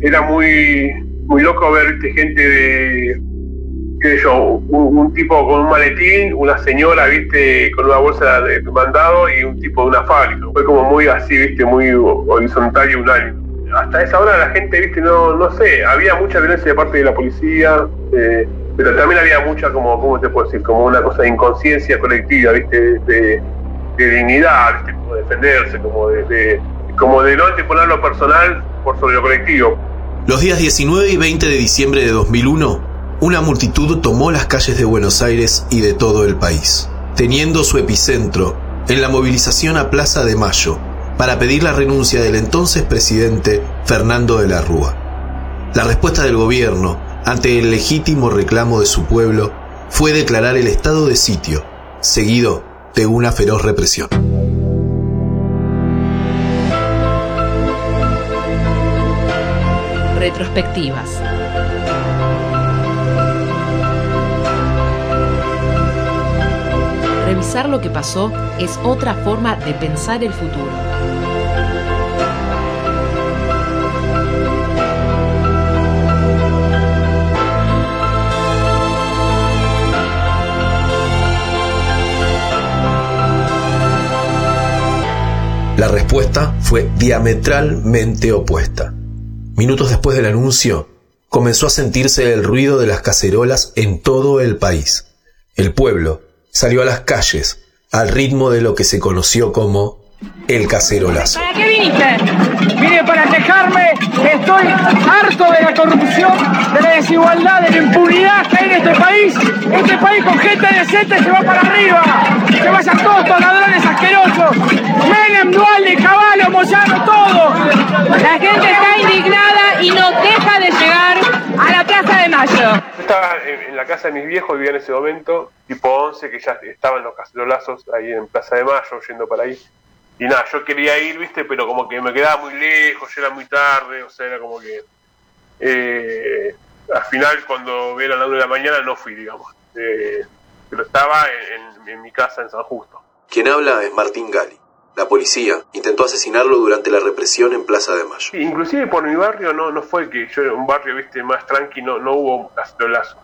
era muy, muy loco ver gente de, qué sé yo, un, tipo con un maletín, una señora, viste, con una bolsa de mandado y un tipo de una fábrica. Fue como muy así, viste, muy horizontal y unánime. Hasta esa hora la gente, viste, no, no sé, había mucha violencia de parte de la policía, eh, pero también había mucha, como, ¿cómo te puedo decir? Como una cosa de inconsciencia colectiva, viste, de, dignidad, viste, como defenderse, como de, como de no anteponer lo personal Los días 19 y 20 de diciembre de 2001, una multitud tomó las calles de Buenos Aires y de todo el país, teniendo su epicentro en la movilización a Plaza de Mayo para pedir la renuncia del entonces presidente Fernando de la Rúa. La respuesta del gobierno ante el legítimo reclamo de su pueblo fue declarar el estado de sitio, seguido de una feroz represión. Retrospectivas. Revisar lo que pasó es otra forma de pensar el futuro. La respuesta fue diametralmente opuesta. Minutos después del anuncio, comenzó a sentirse el ruido de las cacerolas en todo el país. El pueblo, salió a las calles al ritmo de lo que se conoció como el cacerolazo. ¿Para qué viniste? Vine para quejarme, estoy harto de la corrupción, de la desigualdad, de la impunidad que hay en este país. Este país con gente decente se va para arriba. Se vayan todos estos ladrones asquerosos. Menem, Dualde, Caballo, Moyano, todo. La gente está indignada y no deja de llegar a la Plaza de Mayo. Estaba en la casa de mis viejos, vivía en ese momento, tipo 11, que ya estaban los cacerolazos ahí en Plaza de Mayo, yendo para ahí. Y nada, yo quería ir, viste, pero como que me quedaba muy lejos, ya era muy tarde, o sea, era como que... Eh, al final, cuando era la una de la mañana, no fui, digamos. Eh, pero estaba en, en mi casa en San Justo. Quien habla es Martín Gali. La policía intentó asesinarlo durante la represión en Plaza de Mayo. inclusive por mi barrio no, no fue que yo un barrio viste más tranqui, no, no hubo cacerolazo.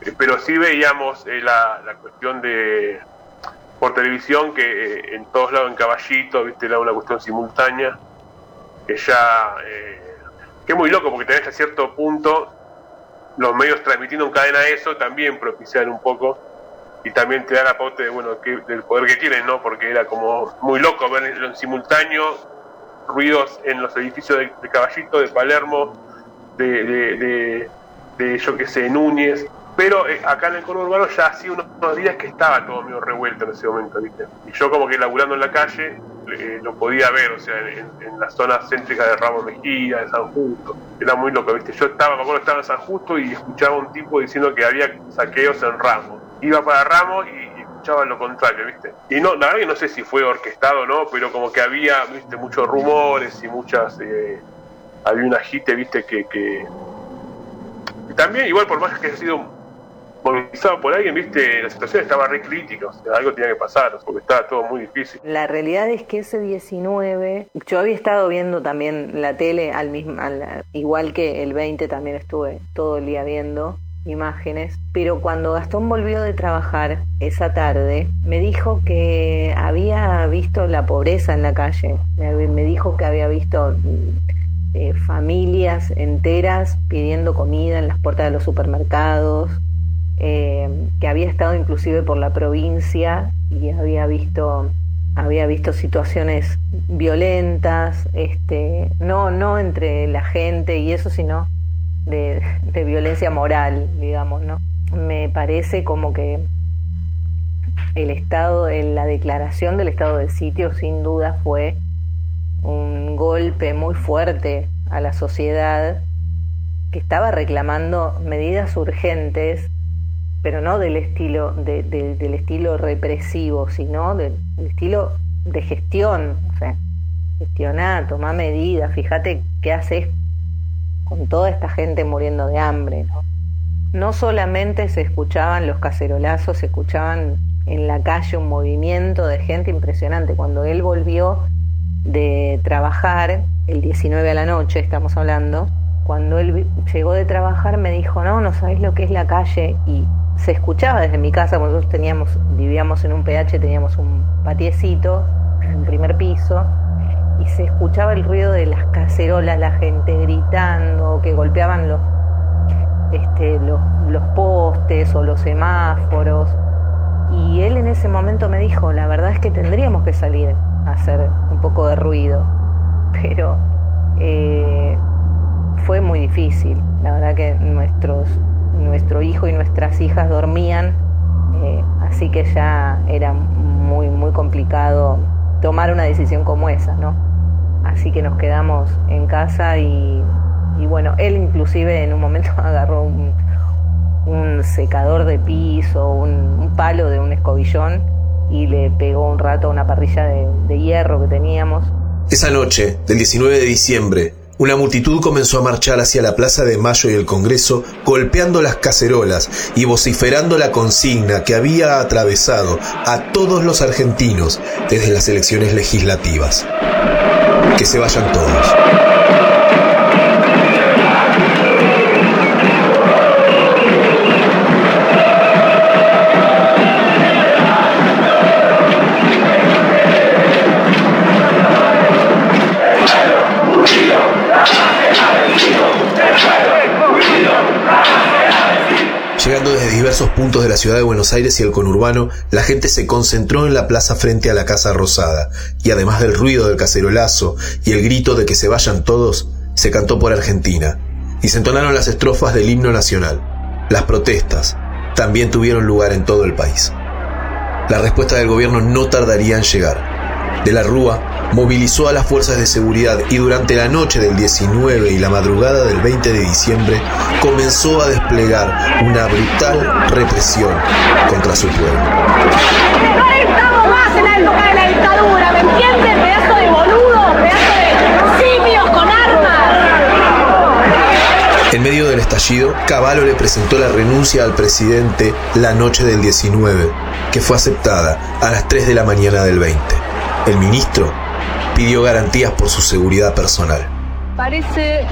Eh, pero sí veíamos eh, la, la, cuestión de por televisión que eh, en todos lados en caballito, viste, era una cuestión simultánea, que ya que es muy loco porque tenés a cierto punto los medios transmitiendo en cadena eso también propician un poco y también te da la pauta de, bueno, que, del poder que tienen, ¿no? Porque era como muy loco ver en simultáneo ruidos en los edificios de, Caballito, de Palermo, de, de, de, yo que sé, Núñez. Pero eh, acá en el coro urbano ya hacía unos, días que estaba todo medio revuelto en ese momento, ¿viste? Y yo como que laburando en la calle eh, lo podía ver, o sea, en, la zona céntrica de Ramos Mejía, de San Justo. Era muy loco, ¿viste? Yo estaba, me acuerdo, estaba en San Justo y escuchaba un tipo diciendo que había saqueos en Ramos iba para Ramos y, escuchaba lo contrario, ¿viste? Y no, la verdad que no sé si fue orquestado o no, pero como que había, ¿viste? Muchos rumores y muchas. Eh, había un agite, ¿viste? Que, que. También, igual por más que haya sido movilizado por alguien, viste, la situación estaba re crítica, algo tenía que pasar, porque estaba todo muy difícil. La realidad es que ese 19, yo había estado viendo también la tele, al mismo, al, igual que el 20 también estuve todo el día viendo, imágenes, pero cuando Gastón volvió de trabajar esa tarde, me dijo que había visto la pobreza en la calle, me, dijo que había visto eh, familias enteras pidiendo comida en las puertas de los supermercados, eh, que había estado inclusive por la provincia y había visto había visto situaciones violentas, este, no, no entre la gente y eso, sino de, violencia moral, digamos, ¿no? Me parece como que el estado, la declaración del estado de sitio sin duda fue un golpe muy fuerte a la sociedad que estaba reclamando medidas urgentes, pero no del estilo, del estilo represivo, sino del, estilo de gestión, o sea, gestionar, tomar medidas, fíjate qué haces con toda esta gente muriendo de hambre. ¿no? solamente se escuchaban los cacerolazos, se escuchaban en la calle un movimiento de gente impresionante. Cuando él volvió de trabajar, el 19 a la noche estamos hablando, cuando él llegó de trabajar me dijo, no, no sabes lo que es la calle. Y se escuchaba desde mi casa, nosotros teníamos, vivíamos en un PH, teníamos un patiecito, un primer piso, y se escuchaba el ruido de las cacerolas, la gente gritando, que golpeaban los, este, los, los postes o los semáforos. Y él en ese momento me dijo, la verdad es que tendríamos que salir a hacer un poco de ruido, pero eh, fue muy difícil. La verdad que nuestros, nuestro hijo y nuestras hijas dormían, eh, así que ya era muy, muy complicado tomar una decisión como esa, ¿no? Así que nos quedamos en casa y, bueno, él inclusive en un momento agarró un, secador de piso, un, palo de un escobillón y le pegó un rato a una parrilla de hierro que teníamos. Esa noche, del 19 de diciembre, una multitud comenzó a marchar hacia la Plaza de Mayo y el Congreso, golpeando las cacerolas y vociferando la consigna que había atravesado a todos los argentinos desde las elecciones legislativas. Que se vayan todos. Puntos de la ciudad de Buenos Aires y el conurbano, la gente se concentró en la plaza frente a la Casa Rosada, y además del ruido del cacerolazo y el grito de que se vayan todos, se cantó por Argentina, y se entonaron las estrofas del himno nacional. Las protestas también tuvieron lugar en todo el país. La respuesta del gobierno no tardaría en llegar. De la Rúa movilizó a las fuerzas de seguridad y durante la noche del 19 y la madrugada del 20 de diciembre comenzó a desplegar una brutal represión contra su pueblo. No estamos más en la época de la dictadura, ¿me entiendes? Pedazo de boludo, pedazo de simios con armas. En medio del estallido, Cavallo le presentó la renuncia al presidente la noche del 19, que fue aceptada a las 3 de la mañana del 20. El ministro pidió garantías por su seguridad personal. Parece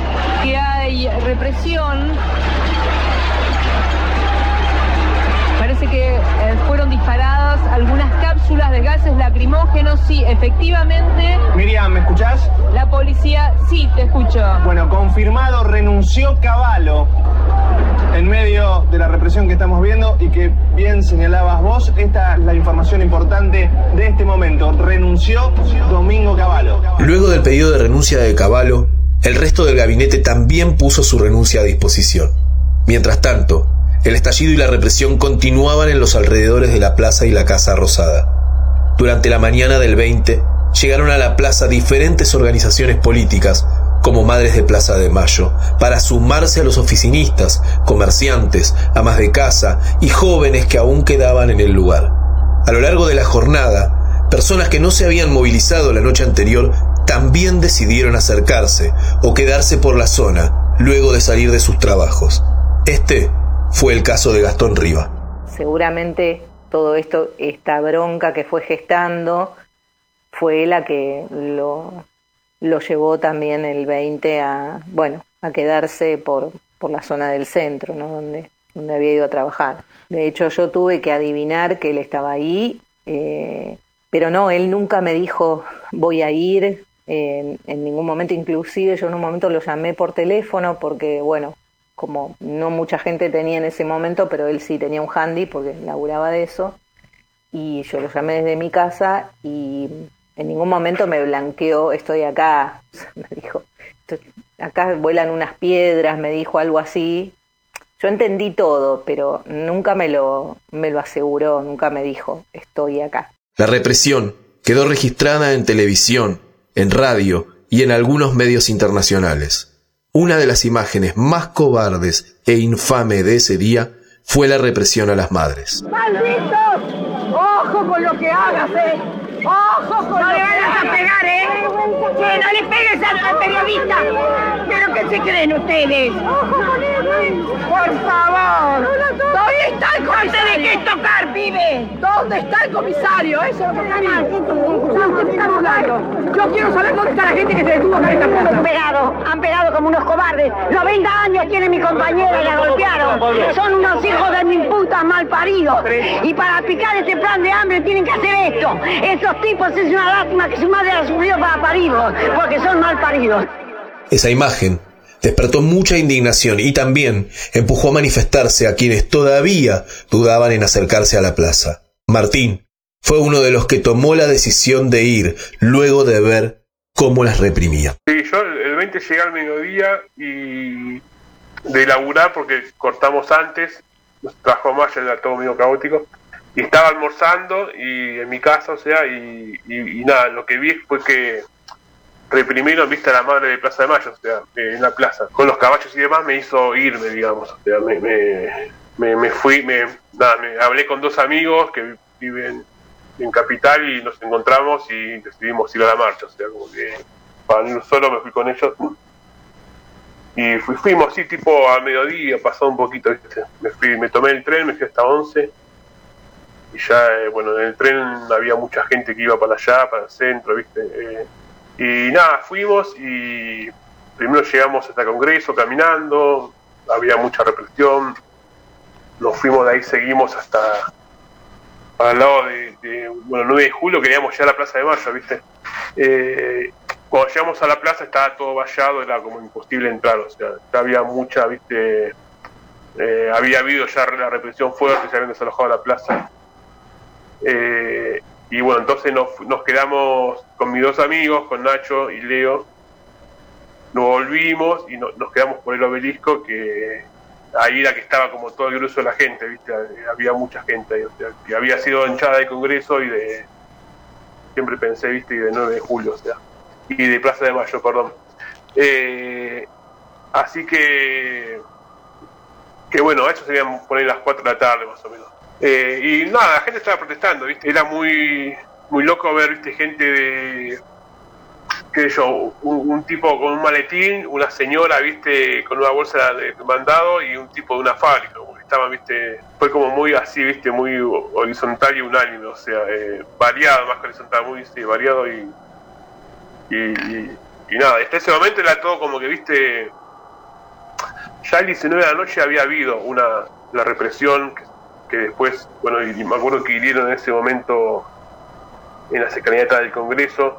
que hay represión. Parece que eh, fueron disparadas algunas cápsulas de gases lacrimógenos. Sí, efectivamente. Miriam, ¿me escuchás? La policía, sí, te escucho. Bueno, confirmado, renunció Caballo en medio de la represión que estamos viendo y que bien señalabas vos, esta es la información importante de este momento. Renunció Domingo Cavallo. Luego del pedido de renuncia de Cavallo, el resto del gabinete también puso su renuncia a disposición. Mientras tanto, el estallido y la represión continuaban en los alrededores de la plaza y la Casa Rosada. Durante la mañana del 20, llegaron a la plaza diferentes organizaciones políticas como Madres de Plaza de Mayo, para sumarse a los oficinistas, comerciantes, amas de casa y jóvenes que aún quedaban en el lugar. A lo largo de la jornada, personas que no se habían movilizado la noche anterior también decidieron acercarse o quedarse por la zona luego de salir de sus trabajos. Este fue el caso de Gastón Riva. Seguramente todo esto, esta bronca que fue gestando, fue la que lo, lo llevó también el 20 a, bueno, a quedarse por, por la zona del centro, ¿no? Donde, donde había ido a trabajar. De hecho, yo tuve que adivinar que él estaba ahí, eh, pero no, él nunca me dijo voy a ir en, en ningún momento, inclusive yo en un momento lo llamé por teléfono porque, bueno, como no mucha gente tenía en ese momento, pero él sí tenía un handy porque laburaba de eso, y yo lo llamé desde mi casa y en ningún momento me blanqueó, estoy acá, me dijo, acá vuelan unas piedras, me dijo algo así. Yo entendí todo, pero nunca me lo, me lo aseguró, nunca me dijo, estoy acá. La represión quedó registrada en televisión, en radio y en algunos medios internacionales. Una de las imágenes más cobardes e infame de ese día fue la represión a las madres. ¡Malditos! ¡Ojo con lo que hagas, eh! ¡Ojo con no le vayas a pegar, eh! Que no le pegues al, al periodista. Quiero que se creen ustedes? Por favor. ¿Dónde está el comisario? ¿De qué tocar, pibe? ¿Dónde está el comisario? Eso es lo que Yo quiero saber dónde está la gente que se detuvo acá en esta plaza. Han pegado, han pegado como unos cobardes. 90 años tiene mi compañera y la golpearon. Son unos hijos de mi puta mal paridos. Y para picar este plan de hambre tienen que hacer esto. Esos tipos es una lástima que su madre ha sufrido para parirlos, porque son mal paridos. Esa imagen despertó mucha indignación y también empujó a manifestarse a quienes todavía dudaban en acercarse a la plaza. Martín fue uno de los que tomó la decisión de ir luego de ver cómo las reprimía. Sí, yo el 20 llegué al mediodía y de laburar porque cortamos antes, nos trajo más, era todo medio caótico, y estaba almorzando y en mi casa, o sea, y, nada, lo que vi fue que reprimieron, viste, a la madre de Plaza de Mayo, o sea, en la plaza, con los caballos y demás, me hizo irme, digamos, o sea, me, me, me, fui, me, nada, me hablé con dos amigos que viven en Capital y nos encontramos y decidimos ir a la marcha, o sea, como que para ir solo me fui con ellos. Y fui, fuimos así tipo a mediodía, pasó un poquito, ¿viste? Me, fui, me tomé el tren, me fui hasta 11 y ya, eh, bueno, en el tren había mucha gente que iba para allá, para el centro, ¿viste? Eh, y nada, fuimos y primero llegamos hasta Congreso caminando, había mucha represión, nos fuimos de ahí, seguimos hasta al lado de, bueno, 9 de julio, queríamos llegar a la Plaza de Mayo, ¿viste? Eh, cuando llegamos a la plaza estaba todo vallado, era como imposible entrar, o sea, ya había mucha, ¿viste? Eh, había habido ya la represión fuerte, se habían desalojado la plaza. Eh, y bueno, entonces nos, nos quedamos con mis dos amigos, con Nacho y Leo. Nos volvimos y nos quedamos por el obelisco, que ahí era que estaba como todo el grueso de la gente, ¿viste? Había mucha gente o sea, que había sido hinchada de Congreso y de. Siempre pensé, ¿viste? Y de 9 de julio, o sea. Y de Plaza de Mayo, perdón. Eh, así que. Que bueno, eso serían poner las 4 de la tarde más o menos. Eh, y nada, la gente estaba protestando, ¿viste? Era muy, muy loco ver, ¿viste? Gente de, qué yo, un, tipo con un maletín, una señora, ¿viste? Con una bolsa de mandado y un tipo de una fábrica, como estaba, ¿viste? Fue como muy así, ¿viste? Muy horizontal y unánime, o sea, eh, variado, más que horizontal, muy variado y y, y, nada, hasta ese momento era todo como que, ¿viste? Ya el 19 de la noche había habido una la represión que que después, bueno, y me acuerdo que hirieron en ese momento en la escalinata del Congreso,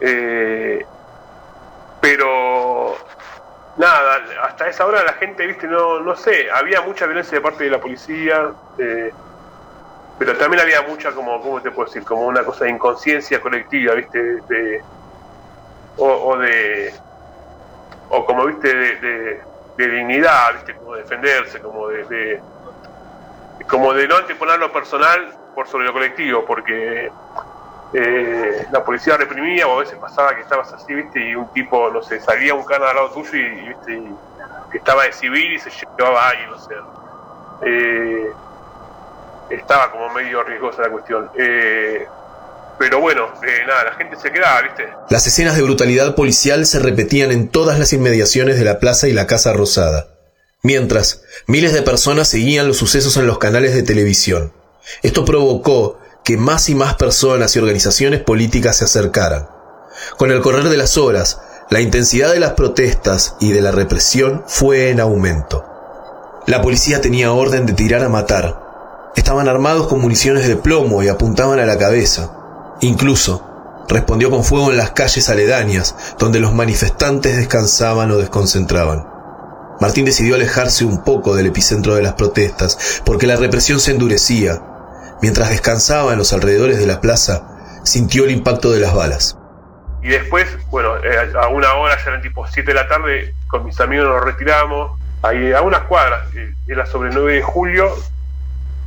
eh, pero nada, hasta esa hora la gente, viste, no, no sé, había mucha violencia de parte de la policía, eh, pero también había mucha, como, ¿cómo te puedo decir? Como una cosa de inconsciencia colectiva, viste, de, o, de, o como, viste, de, de, dignidad, viste, como defenderse, como de como de no anteponer lo personal por sobre lo colectivo, porque eh, la policía reprimía o a veces pasaba que estabas así, viste, y un tipo, no sé, salía un cana al lado tuyo y, viste, estaba de civil y se llevaba a alguien, o sea, eh, estaba como medio riesgosa la cuestión. Eh, pero bueno, nada, la gente se quedaba, ¿viste? Las escenas de brutalidad policial se repetían en todas las inmediaciones de la plaza y la Casa Rosada. Mientras, miles de personas seguían los sucesos en los canales de televisión. Esto provocó que más y más personas y organizaciones políticas se acercaran. Con el correr de las horas, la intensidad de las protestas y de la represión fue en aumento. La policía tenía orden de tirar a matar. Estaban armados con municiones de plomo y apuntaban a la cabeza. Incluso, respondió con fuego en las calles aledañas, donde los manifestantes descansaban o desconcentraban. Martín decidió alejarse un poco del epicentro de las protestas, porque la represión se endurecía. Mientras descansaba en los alrededores de la plaza, sintió el impacto de las balas. Y después, bueno, eh, a una hora, ya eran tipo 7 de la tarde, con mis amigos nos retiramos, ahí a unas cuadras, era sobre el 9 de julio,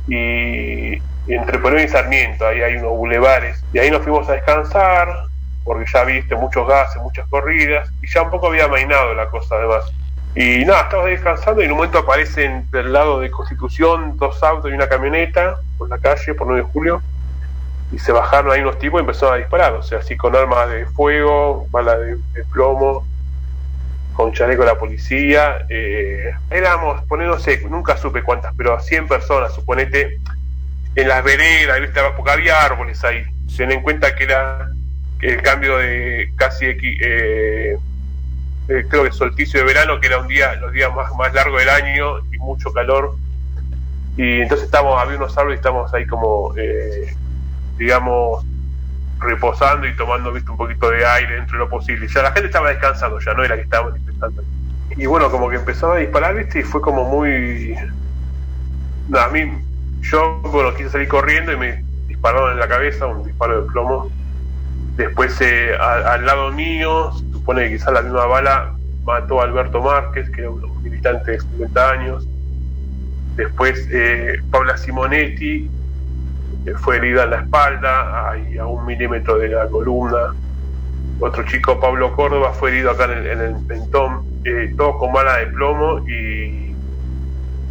y, entre Perón y Sarmiento, ahí hay unos bulevares, y ahí nos fuimos a descansar, porque ya viste muchos gases, muchas corridas, y ya un poco había mainado la cosa además. Y nada, estaba descansando y en un momento aparecen del lado de Constitución dos autos y una camioneta por la calle, por 9 de julio, y se bajaron ahí unos tipos y empezaron a disparar, o sea, así con armas de fuego, balas de, plomo. con chaleco de la policía. Eh, éramos, poniéndose, nunca supe cuántas, pero 100 personas, suponete, en las veredas, ¿viste? porque había árboles ahí. Ten en cuenta que era el cambio de casi eh, eh, creo que solsticio de verano, que era un día, los días más, más largos del año y mucho calor. Y entonces estamos, había unos árboles y estamos ahí como, eh, digamos, reposando y tomando ¿viste? un poquito de aire dentro de lo posible. Ya la gente estaba descansando, ya no era que estábamos manifestando. Y bueno, como que empezaba a disparar, ¿viste? Y fue como muy. A mí, yo, bueno, quise salir corriendo y me dispararon en la cabeza, un disparo de plomo. Después, eh, al lado mío, supone que quizás la misma bala mató a Alberto Márquez, que era un militante de 50 años. Después, eh, Paula Simonetti, fue herida en la espalda, a un milímetro de la columna. Otro chico, Pablo Córdoba, fue herido acá en el, mentón, eh, todo con bala de plomo y,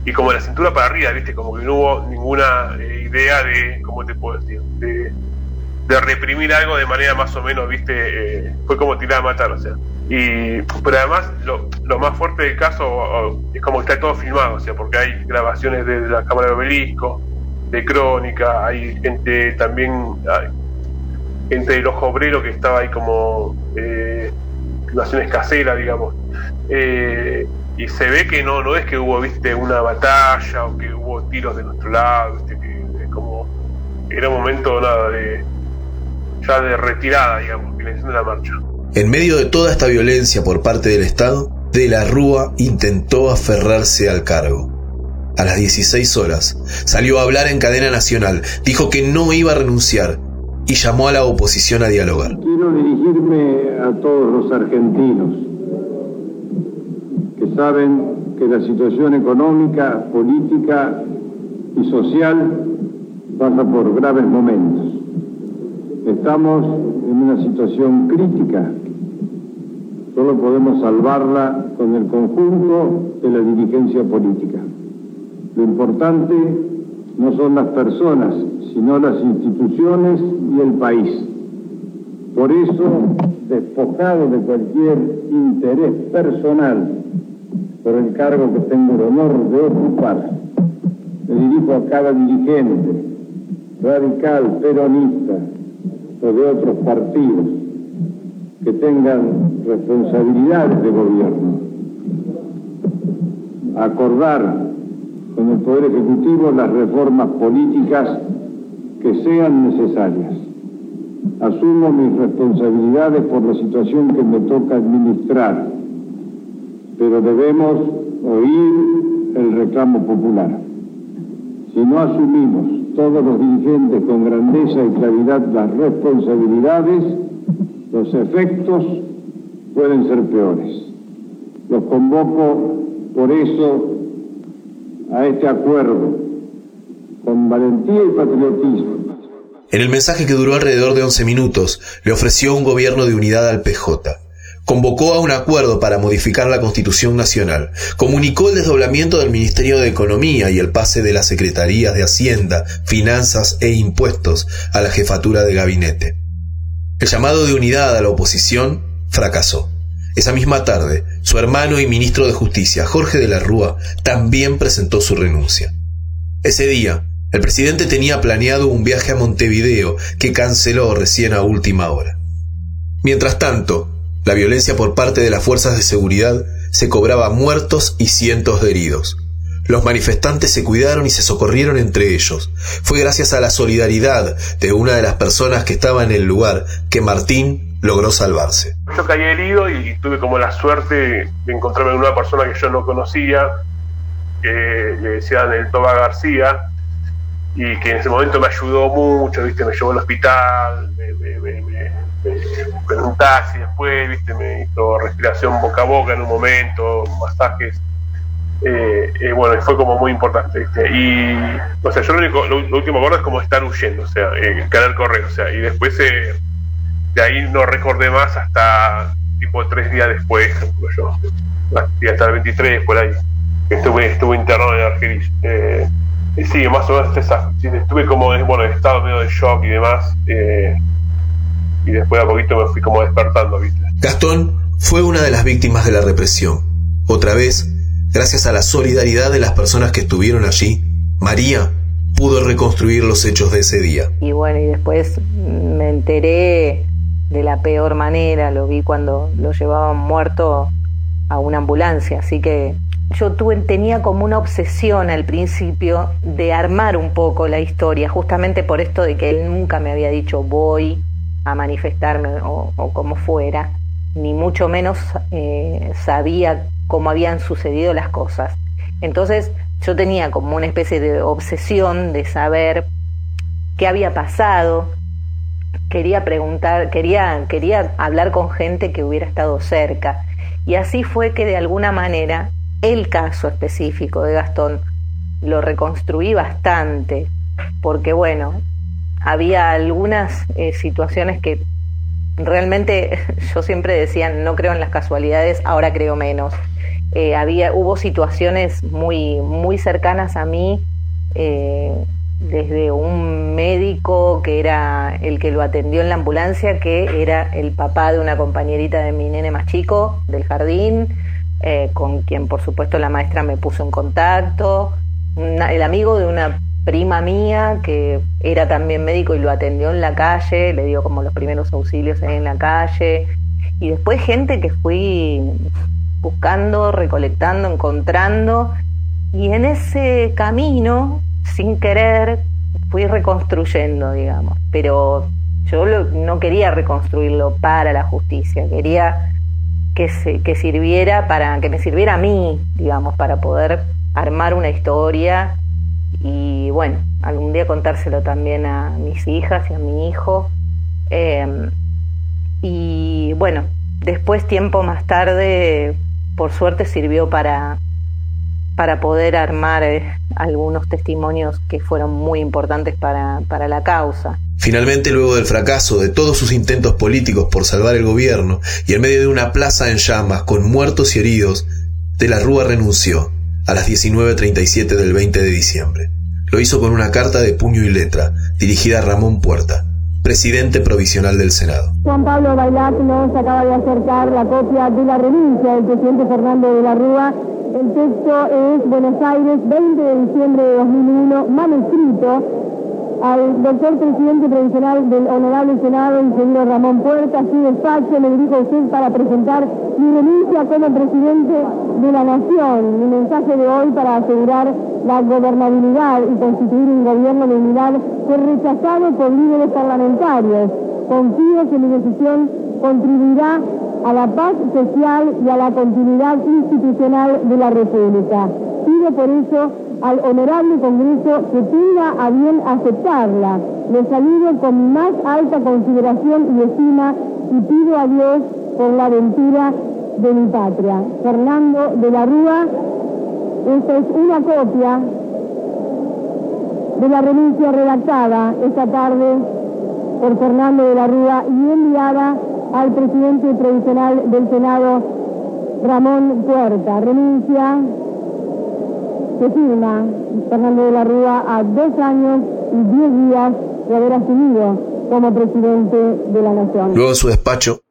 y como la cintura para arriba, ¿viste? Como que no hubo ninguna eh, idea de, ¿cómo te puedo decir? De, reprimir algo de manera más o menos, ¿viste? Eh, fue como tirar a matar, o sea. Y, pero además, lo, lo más fuerte del caso es como que está todo filmado, o sea, porque hay grabaciones de la cámara de obelisco, de crónica, hay gente también, hay gente del ojo obrero que estaba ahí como eh, naciones caseras, digamos. Eh, y se ve que no, no es que hubo, viste, una batalla o que hubo tiros de nuestro lado, viste, que como era un momento nada de ya de retirada, digamos, finalización de la marcha. En medio de toda esta violencia por parte del Estado, De la Rúa intentó aferrarse al cargo a las 16 horas, salió a hablar en cadena nacional, dijo que no iba a renunciar y llamó a la oposición a dialogar. Quiero dirigirme a todos los argentinos que saben que la situación económica, política y social pasa por graves momentos. Estamos en una situación crítica. Solo podemos salvarla con el conjunto de la dirigencia política. Lo importante no son las personas, sino las instituciones y el país. Por eso, despojado de cualquier interés personal por el cargo que tengo el honor de ocupar, me dirijo a cada dirigente, radical, peronista o de otros partidos que tengan responsabilidades de gobierno. Acordar con el Poder Ejecutivo las reformas políticas que sean necesarias. Asumo mis responsabilidades por la situación que me toca administrar, pero debemos oír el reclamo popular. Si no asumimos todos los dirigentes con grandeza y claridad las responsabilidades, los efectos pueden ser peores. Los convoco por eso a este acuerdo con valentía y patriotismo. En el mensaje que duró alrededor de 11 minutos, le ofreció un gobierno de unidad al PJ. Convocó a un acuerdo para modificar la Constitución Nacional. Comunicó el desdoblamiento del Ministerio de Economía y el pase de las Secretarías de Hacienda, Finanzas e Impuestos a la jefatura de gabinete. El llamado de unidad a la oposición fracasó. Esa misma tarde, su hermano y ministro de Justicia, Jorge de la Rúa, también presentó su renuncia. Ese día, el presidente tenía planeado un viaje a Montevideo que canceló recién a última hora. Mientras tanto, la violencia por parte de las fuerzas de seguridad se cobraba muertos y cientos de heridos. Los manifestantes se cuidaron y se socorrieron entre ellos. Fue gracias a la solidaridad de una de las personas que estaba en el lugar que Martín logró salvarse. Yo caí herido y tuve como la suerte de encontrarme con una persona que yo no conocía, que le decían el Toba García, y que en ese momento me ayudó mucho, ¿viste? me llevó al hospital, me, un taxi después, ¿viste? me hizo respiración boca a boca en un momento, masajes. Eh, eh, bueno, fue como muy importante. Y, o sea, yo lo, único, lo, último acuerdo es como estar huyendo, o sea, eh, caer correr, o sea, y después eh, de ahí no recordé más hasta tipo tres días después, yo, hasta el 23 por ahí, estuve, estuve internado en Argelis. Eh, sí, más o menos estuve como bueno, en estado medio de shock y demás, eh, y después a poquito me fui como despertando, ¿viste? Gastón fue una de las víctimas de la represión. Otra vez, gracias a la solidaridad de las personas que estuvieron allí, María pudo reconstruir los hechos de ese día. Y bueno, y después me enteré de la peor manera, lo vi cuando lo llevaban muerto a una ambulancia, así que yo tuve, tenía como una obsesión al principio de armar un poco la historia, justamente por esto de que él nunca me había dicho voy a manifestarme o, como fuera, ni mucho menos eh, sabía cómo habían sucedido las cosas. Entonces yo tenía como una especie de obsesión de saber qué había pasado, quería preguntar, quería, quería hablar con gente que hubiera estado cerca. Y así fue que de alguna manera el caso específico de Gastón lo reconstruí bastante, porque bueno, había algunas eh, situaciones que realmente yo siempre decía, no creo en las casualidades, ahora creo menos. Eh, había, hubo situaciones muy, muy cercanas a mí, eh, desde un médico que era el que lo atendió en la ambulancia, que era el papá de una compañerita de mi nene más chico del jardín, con quien por supuesto la maestra me puso en contacto, el amigo de una prima mía que era también médico y lo atendió en la calle, le dio como los primeros auxilios ahí en la calle, y después gente que fui buscando, recolectando, encontrando, y en ese camino sin querer fui reconstruyendo, digamos, pero yo no quería reconstruirlo para la justicia, quería que, se, que sirviera para, que me sirviera a mí, digamos, para poder armar una historia y bueno, algún día contárselo también a mis hijas y a mi hijo. Em, y bueno, después tiempo más tarde, por suerte sirvió para, para poder armar eh, algunos testimonios que fueron muy importantes para, para la causa. Finalmente, luego del fracaso de todos sus intentos políticos por salvar el gobierno y en medio de una plaza en llamas con muertos y heridos, De la Rúa renunció a las 19.37 del 20 de diciembre. Lo hizo con una carta de puño y letra dirigida a Ramón Puerta, presidente provisional del Senado. Juan Pablo Bailat nos acaba de acercar la copia de la renuncia del presidente Fernando de la Rúa el texto es Buenos Aires, 20 de diciembre de 2001, manuscrito al doctor presidente provisional del Honorable Senado, el señor Ramón Puerta, su despacho, me dirijo a usted para presentar mi renuncia como presidente de la Nación. Mi mensaje de hoy para asegurar la gobernabilidad y constituir un gobierno de unidad fue rechazado por líderes parlamentarios. Confío que mi decisión contribuirá a la paz social y a la continuidad institucional de la República. Pido por eso al honorable Congreso que tenga a bien aceptarla. Le saludo con más alta consideración y estima y pido a Dios por la aventura de mi patria. Fernando de la Rúa, esta es una copia de la renuncia redactada esta tarde por Fernando de la Rúa y enviada al presidente provisional del Senado, Ramón Puerta. Renuncia se Fernando de la Rúa a dos años y diez días de haber asumido como presidente de la Nación. Luego en su despacho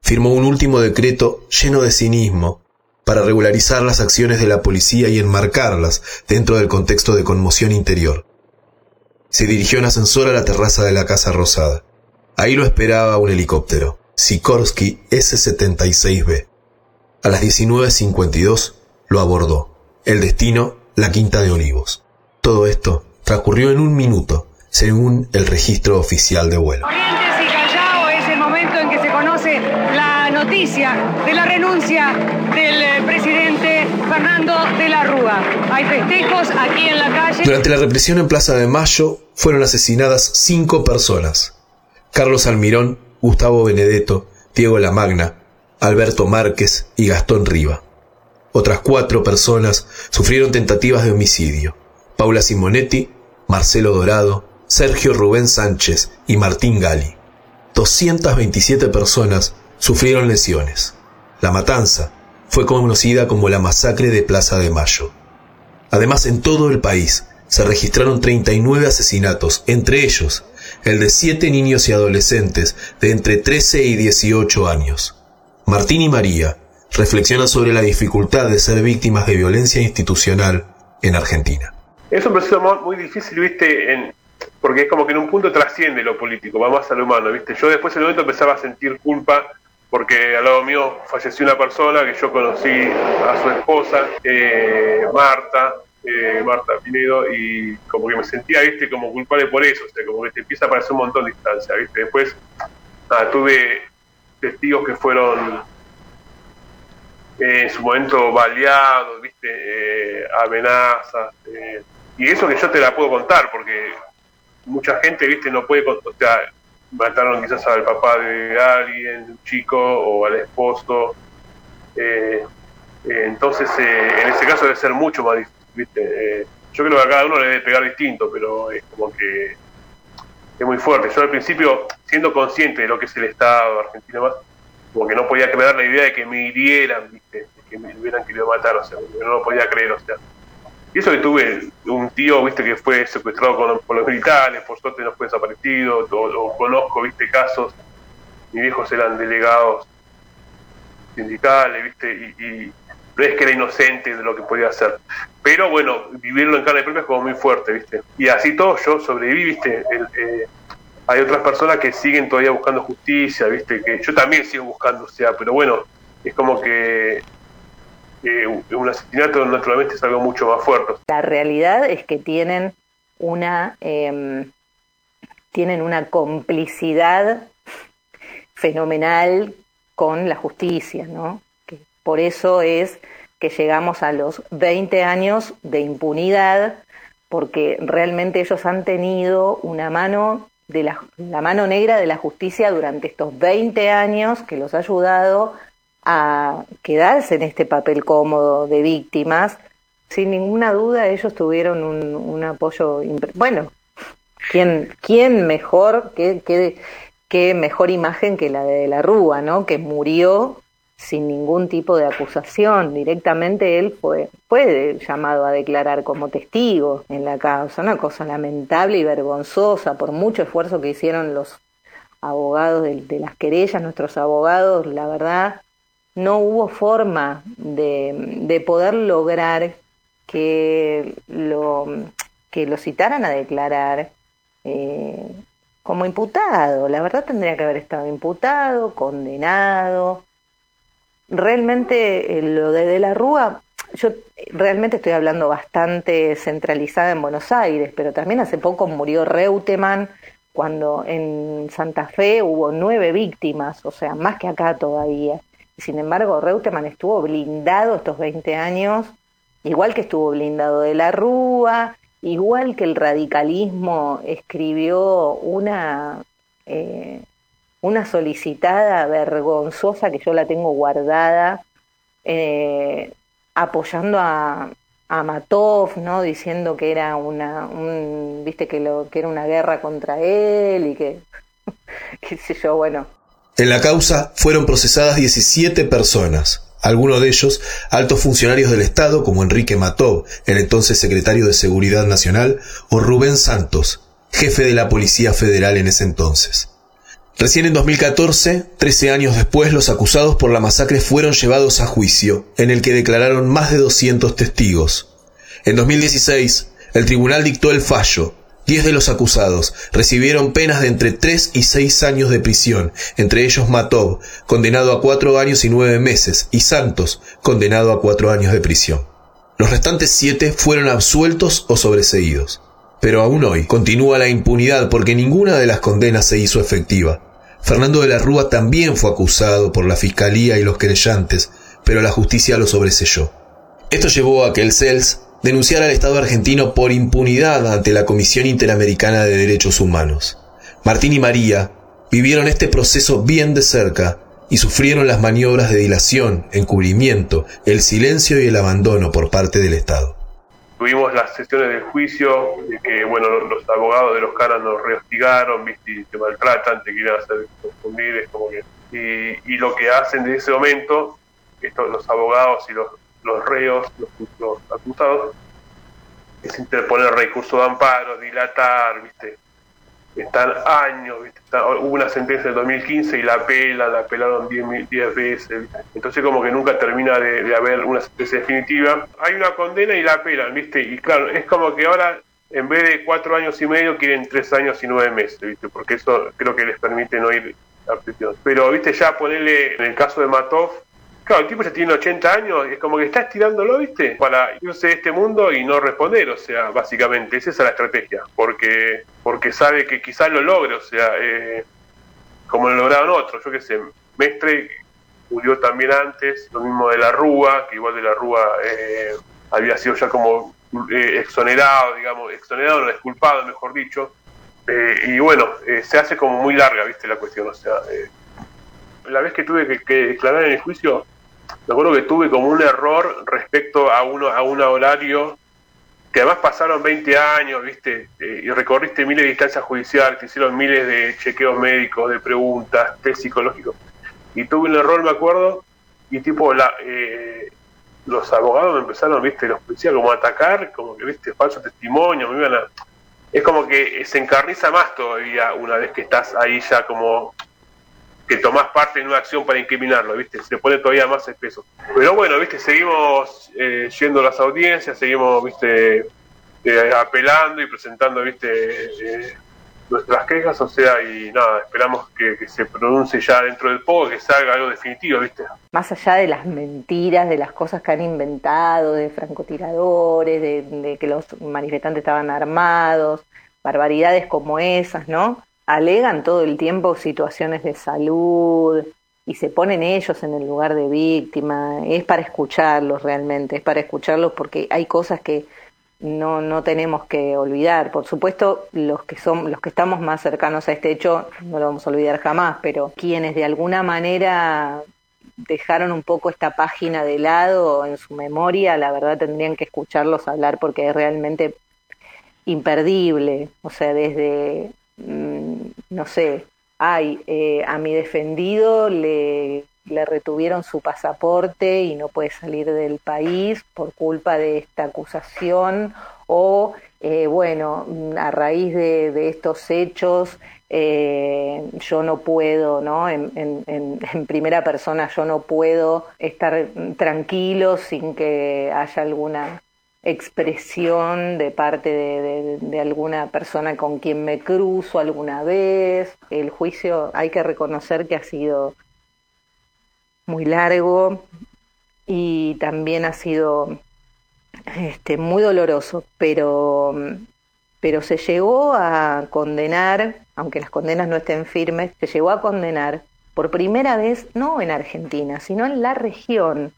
firmó un último decreto lleno de cinismo para regularizar las acciones de la policía y enmarcarlas dentro del contexto de conmoción interior. Se dirigió en ascensor a la terraza de la Casa Rosada. Ahí lo esperaba un helicóptero. Sikorsky S-76B. A las 19.52 lo abordó. El destino, la Quinta de Olivos. Todo esto transcurrió en un minuto, según el registro oficial de vuelo. Corrientes y Callao es el momento en que se conoce la noticia de la renuncia del eh, presidente Fernando de la Rúa. Hay festejos aquí en la calle. Durante la represión en Plaza de Mayo fueron asesinadas cinco personas. Carlos Almirón Gustavo Benedetto, Diego Lamagna, Alberto Márquez y Gastón Riva. Otras cuatro personas sufrieron tentativas de homicidio. Paula Simonetti, Marcelo Dorado, Sergio Rubén Sánchez y Martín Gali. 227 personas sufrieron lesiones. La matanza fue conocida como la masacre de Plaza de Mayo. Además, en todo el país se registraron 39 asesinatos, entre ellos el de siete niños y adolescentes de entre 13 y 18 años. Martín y María reflexionan sobre la dificultad de ser víctimas de violencia institucional en Argentina. Es un proceso muy difícil, viste, en, porque es como que en un punto trasciende lo político, va más a lo humano, viste. Yo después en el momento empezaba a sentir culpa porque al lado mío falleció una persona que yo conocí a su esposa, eh, Marta, eh, Marta Pinedo, y como que me sentía, viste, como culpable por eso, o sea, como que te empieza a parecer un montón de distancia, viste. Después tuve testigos que fueron eh, en su momento baleados, viste, eh, amenazas, y eso que yo te la puedo contar, porque mucha gente, viste, no puede, o sea, mataron quizás al papá de alguien, un chico, o al esposo. Eh, eh, entonces, eh, en ese caso debe ser mucho más difícil, ¿viste? yo creo que a cada uno le debe pegar distinto, pero es como que es muy fuerte. Yo al principio, siendo consciente de lo que es el Estado argentino más, como que no podía creer la idea de que me hirieran, ¿viste? que me hubieran querido matar, o sea, no lo podía creer, o sea. Y eso que tuve un tío, viste, que fue secuestrado con, por los militares, por suerte no fue desaparecido, o, conozco, viste, casos, mis viejos eran delegados sindicales, viste, y, no es que era inocente de lo que podía hacer. Pero bueno, vivirlo en carne propia es como muy fuerte, viste. Y así todo yo sobreviví, viste. Eh, hay otras personas que siguen todavía buscando justicia, viste, que yo también sigo buscando, o sea, pero bueno, es como que un asesinato naturalmente es algo mucho más fuerte. La realidad es que tienen una, em, tienen una complicidad fenomenal con la justicia, ¿no? Por eso es que llegamos a los 20 años de impunidad, porque realmente ellos han tenido una mano de la, mano negra de la justicia durante estos 20 años que los ha ayudado a quedarse en este papel cómodo de víctimas, sin ninguna duda ellos tuvieron un, apoyo. Bueno, ¿quién, quién mejor, qué, qué, mejor imagen que la de la Rúa, ¿no? Que murió sin ningún tipo de acusación. Directamente él fue, fue llamado a declarar como testigo en la causa. Una cosa lamentable y vergonzosa por mucho esfuerzo que hicieron los abogados de, de las querellas, nuestros abogados, la verdad, no hubo forma de, poder lograr que lo, que lo citaran a declarar eh, como imputado. La verdad tendría que haber estado imputado, condenado. Realmente eh, lo de De la Rúa, yo realmente estoy hablando bastante centralizada en Buenos Aires, pero también hace poco murió Reutemann cuando en Santa Fe hubo nueve víctimas, o sea, más que acá todavía. Sin embargo, Reutemann estuvo blindado estos 20 años, igual que estuvo blindado de la Rúa, igual que el radicalismo escribió una, eh, una solicitada vergonzosa que yo la tengo guardada, eh, apoyando a, a Matov, ¿no? diciendo que era una, un, viste que lo, que era una guerra contra él y que, qué sé yo, bueno, en la causa fueron procesadas 17 personas, algunos de ellos altos funcionarios del Estado como Enrique Matov, el entonces secretario de Seguridad Nacional, o Rubén Santos, jefe de la Policía Federal en ese entonces. Recién en 2014, 13 años después, los acusados por la masacre fueron llevados a juicio, en el que declararon más de 200 testigos. En 2016, el tribunal dictó el fallo, Diez de los acusados recibieron penas de entre tres y seis años de prisión, entre ellos Matov, condenado a cuatro años y nueve meses, y Santos, condenado a cuatro años de prisión. Los restantes siete fueron absueltos o sobreseídos. Pero aún hoy continúa la impunidad porque ninguna de las condenas se hizo efectiva. Fernando de la Rúa también fue acusado por la Fiscalía y los querellantes, pero la justicia lo sobreselló. Esto llevó a que el CELS denunciar al Estado argentino por impunidad ante la Comisión Interamericana de Derechos Humanos. Martín y María vivieron este proceso bien de cerca y sufrieron las maniobras de dilación, encubrimiento, el silencio y el abandono por parte del Estado. Tuvimos las sesiones del juicio, de que bueno, los abogados de los caras nos rehostigaron, ¿viste? y te maltratan, te quieren hacer confundir, es como que... Y, y lo que hacen de ese momento, estos, los abogados y los los reos, los, acusados, es interponer recurso de amparo, dilatar, ¿viste? Están años, hubo una sentencia en 2015 y la apela, la apelaron 10 veces, entonces como que nunca termina de, haber una sentencia definitiva. Hay una condena y la apelan, ¿viste? Y claro, es como que ahora en vez de cuatro años y medio quieren tres años y nueve meses, ¿viste? Porque eso creo que les permite no ir a prisión. Pero, ¿viste? Ya ponerle, en el caso de Matov, Claro, el tipo ya tiene 80 años, es como que está estirándolo, ¿viste? Para irse de este mundo y no responder, o sea, básicamente, esa es la estrategia, porque porque sabe que quizás lo logre, o sea, eh, como lo lograron otros, yo qué sé, Mestre murió también antes, lo mismo de la Rúa, que igual de la Rúa eh, había sido ya como eh, exonerado, digamos, exonerado, no disculpado, mejor dicho, y bueno, se hace como muy larga, ¿viste? La cuestión, o sea, la vez que tuve que declarar en el juicio, me acuerdo que tuve como un error respecto a, uno, a un horario que además pasaron 20 años, ¿viste? Eh, y recorriste miles de distancias judiciales, te hicieron miles de chequeos médicos, de preguntas, test psicológicos. Y tuve un error, me acuerdo, y tipo, la, eh, los abogados me empezaron, ¿viste? Los policías como a atacar, como que, ¿viste? Falso testimonio, me iban a... Es como que se encarniza más todavía una vez que estás ahí ya como que tomás parte en una acción para incriminarlo, ¿viste? Se pone todavía más espeso. Pero bueno, ¿viste? Seguimos eh, yendo a las audiencias, seguimos, ¿viste? Eh, apelando y presentando, ¿viste? Eh, nuestras quejas, o sea, y nada, esperamos que, se pronuncie ya dentro del poco, que salga algo definitivo, ¿viste? Más allá de las mentiras, de las cosas que han inventado, de francotiradores, de, de que los manifestantes estaban armados, barbaridades como esas, ¿no? Alegan todo el tiempo situaciones de salud y se ponen ellos en el lugar de víctima. Es para escucharlos realmente, es para escucharlos porque hay cosas que no, no tenemos que olvidar. Por supuesto, los que son, los que estamos más cercanos a este hecho, no lo vamos a olvidar jamás, pero quienes de alguna manera dejaron un poco esta página de lado en su memoria, la verdad tendrían que escucharlos hablar porque es realmente imperdible. O sea, desde Mm, no sé, ay, eh, a mi defendido le, le retuvieron su pasaporte y no puede salir del país por culpa de esta acusación o, eh, bueno, a raíz de, estos hechos eh, yo no puedo, ¿no? En, en, en, primera persona yo no puedo estar tranquilo sin que haya alguna expresión de parte de, alguna persona con quien me cruzo alguna vez. El juicio hay que reconocer que ha sido muy largo y también ha sido este, muy doloroso, pero, pero se llegó a condenar, aunque las condenas no estén firmes, se llegó a condenar por primera vez, no en Argentina, sino en la región,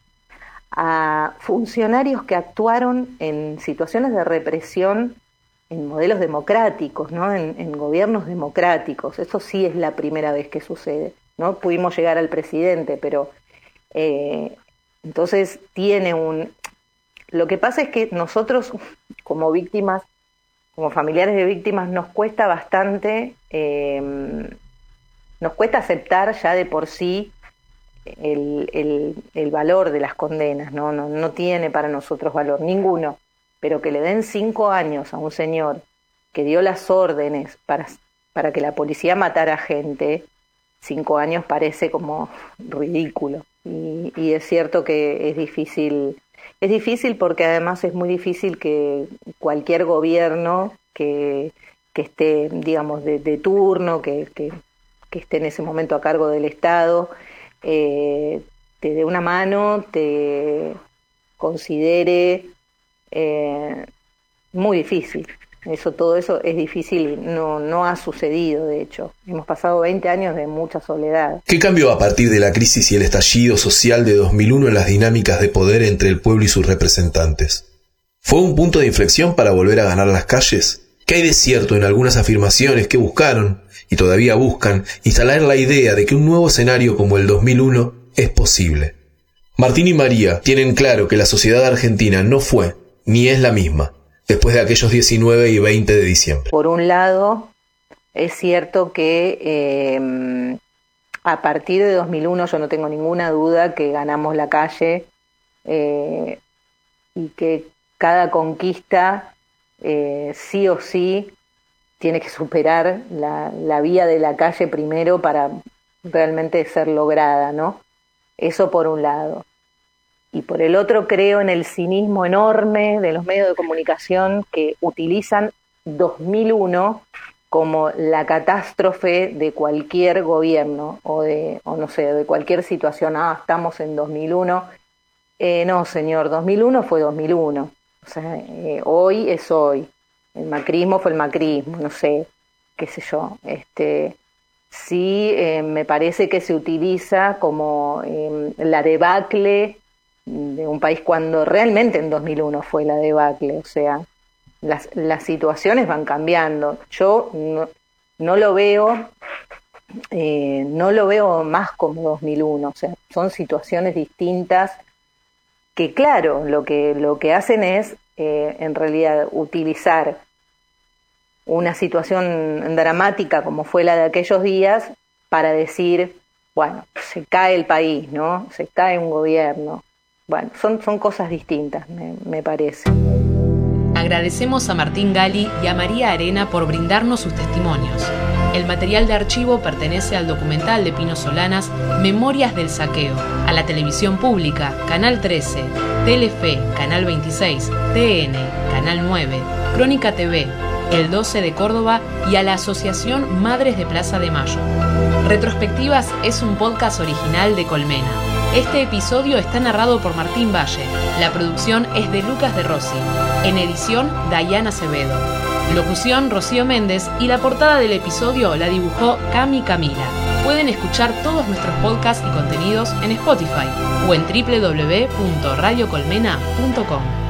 a funcionarios que actuaron en situaciones de represión en modelos democráticos, ¿no? en, gobiernos democráticos. Eso sí es la primera vez que sucede. No pudimos llegar al presidente, pero eh, entonces tiene un... Lo que pasa es que nosotros, como víctimas, como familiares de víctimas, nos cuesta bastante, eh, nos cuesta aceptar ya de por sí el, el, valor de las condenas, ¿no? No, no tiene para nosotros valor, ninguno, pero que le den cinco años a un señor que dio las órdenes para, para que la policía matara gente, cinco años parece como ridículo. Y, es cierto que es difícil, es difícil porque además es muy difícil que cualquier gobierno que, que esté, digamos, de, de turno, que, que esté en ese momento a cargo del Estado, eh, te dé una mano, te considere eh, muy difícil. Eso, todo eso es difícil no, no ha sucedido, de hecho. Hemos pasado 20 años de mucha soledad. ¿Qué cambió a partir de la crisis y el estallido social de 2001 en las dinámicas de poder entre el pueblo y sus representantes? ¿Fue un punto de inflexión para volver a ganar las calles? ¿Qué hay de cierto en algunas afirmaciones que buscaron, y todavía buscan instalar la idea de que un nuevo escenario como el 2001 es posible. Martín y María tienen claro que la sociedad argentina no fue ni es la misma después de aquellos 19 y 20 de diciembre. Por un lado, es cierto que eh, a partir de 2001 yo no tengo ninguna duda que ganamos la calle eh, y que cada conquista eh, sí o sí tiene que superar la, vía de la calle primero para realmente ser lograda, ¿no? Eso por un lado. Y por el otro creo en el cinismo enorme de los medios de comunicación que utilizan 2001 como la catástrofe de cualquier gobierno o de, o no sé, de cualquier situación. Ah, estamos en 2001. Eh, no, señor, 2001 fue 2001. O sea, eh, hoy es hoy. El macrismo fue el macrismo, no sé, qué sé yo. Este, sí, eh, me parece que se utiliza como em, la debacle de un país cuando realmente en 2001 fue la debacle. O sea, las, las situaciones van cambiando. Yo no, no lo veo, eh, no lo veo más como 2001, o sea, son situaciones distintas que claro, lo que, lo que hacen es eh, en realidad utilizar una situación dramática como fue la de aquellos días para decir, bueno, se cae el país, ¿no? Se cae un gobierno. Bueno, son, son cosas distintas, me, parece. Agradecemos a Martín Gali y a María Arena por brindarnos sus testimonios. El material de archivo pertenece al documental de Pino Solanas Memorias del Saqueo, a la televisión pública, Canal 13, Telefe, Canal 26, TN, Canal 9, Crónica TV, El 12 de Córdoba y a la Asociación Madres de Plaza de Mayo. Retrospectivas es un podcast original de Colmena. Este episodio está narrado por Martín Valle. La producción es de Lucas de Rossi. En edición, Dayana Acevedo. Locución, Rocío Méndez. Y la portada del episodio la dibujó Cami Camila. Pueden escuchar todos nuestros podcasts y contenidos en Spotify o en www.radiocolmena.com.